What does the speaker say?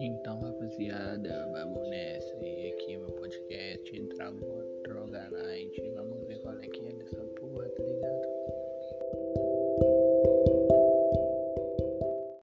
Então, rapaziada, vamos nessa. E aqui é meu podcast Droga